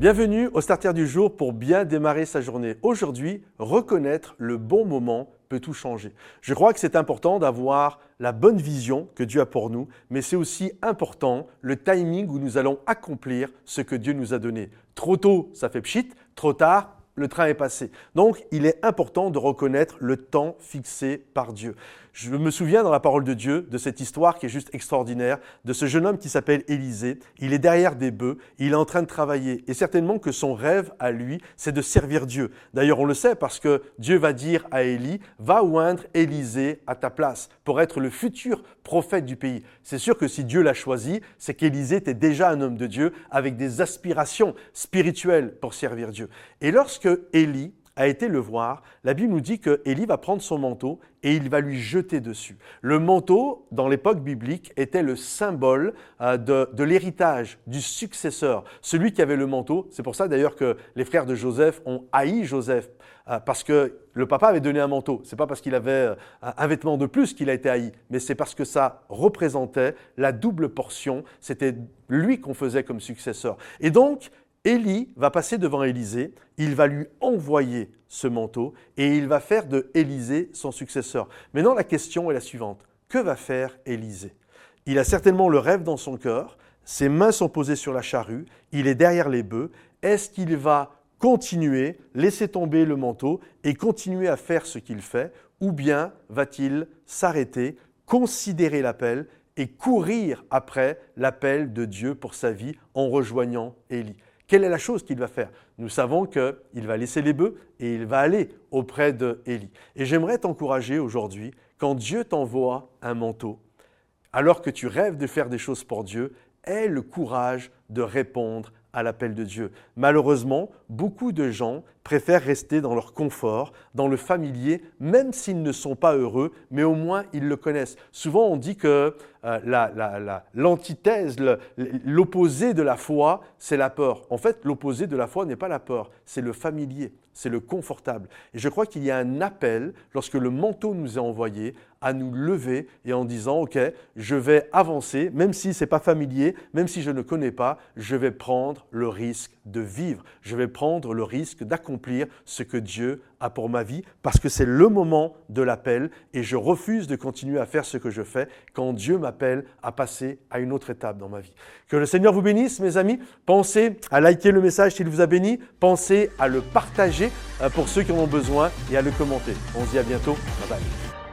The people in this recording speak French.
Bienvenue au Starter du jour pour bien démarrer sa journée. Aujourd'hui, reconnaître le bon moment peut tout changer. Je crois que c'est important d'avoir la bonne vision que Dieu a pour nous, mais c'est aussi important le timing où nous allons accomplir ce que Dieu nous a donné. Trop tôt, ça fait pchit, trop tard, le train est passé. Donc, il est important de reconnaître le temps fixé par Dieu. Je me souviens dans la parole de Dieu de cette histoire qui est juste extraordinaire, de ce jeune homme qui s'appelle Élisée. Il est derrière des bœufs, il est en train de travailler. Et certainement que son rêve à lui, c'est de servir Dieu. D'ailleurs, on le sait parce que Dieu va dire à Élie, va oindre Élisée à ta place pour être le futur prophète du pays. C'est sûr que si Dieu l'a choisi, c'est qu'Élisée était déjà un homme de Dieu avec des aspirations spirituelles pour servir Dieu. Et lorsque Élie a été le voir, la Bible nous dit que Élie va prendre son manteau et il va lui jeter dessus. Le manteau, dans l'époque biblique, était le symbole euh, de, l'héritage, du successeur, celui qui avait le manteau. C'est pour ça d'ailleurs que les frères de Joseph ont haï Joseph, euh, parce que le papa avait donné un manteau. C'est pas parce qu'il avait euh, un vêtement de plus qu'il a été haï, mais c'est parce que ça représentait la double portion. C'était lui qu'on faisait comme successeur. Et donc, Élie va passer devant Élisée, il va lui envoyer ce manteau et il va faire de Élisée son successeur. Maintenant, la question est la suivante. Que va faire Élisée? Il a certainement le rêve dans son cœur, ses mains sont posées sur la charrue, il est derrière les bœufs. Est-ce qu'il va continuer, laisser tomber le manteau et continuer à faire ce qu'il fait? Ou bien va-t-il s'arrêter, considérer l'appel et courir après l'appel de Dieu pour sa vie en rejoignant Élie? Quelle est la chose qu'il va faire? Nous savons qu'il va laisser les bœufs et il va aller auprès de Élie. Et j'aimerais t'encourager aujourd'hui, quand Dieu t'envoie un manteau, alors que tu rêves de faire des choses pour Dieu, aie le courage de répondre à l'appel de Dieu. Malheureusement, beaucoup de gens préfèrent rester dans leur confort, dans le familier, même s'ils ne sont pas heureux, mais au moins ils le connaissent. Souvent, on dit que euh, l'antithèse, l'opposé de la foi, c'est la peur. En fait, l'opposé de la foi n'est pas la peur, c'est le familier, c'est le confortable. Et je crois qu'il y a un appel, lorsque le manteau nous est envoyé, à nous lever et en disant, OK, je vais avancer, même si ce n'est pas familier, même si je ne connais pas, je vais prendre le risque de vivre, je vais prendre le risque d'accomplir ce que Dieu a pour ma vie, parce que c'est le moment de l'appel et je refuse de continuer à faire ce que je fais quand Dieu m'appelle à passer à une autre étape dans ma vie. Que le Seigneur vous bénisse, mes amis. Pensez à liker le message s'il vous a béni. Pensez à le partager euh, pour ceux qui en ont besoin et à le commenter. On se dit à bientôt. Bye bye.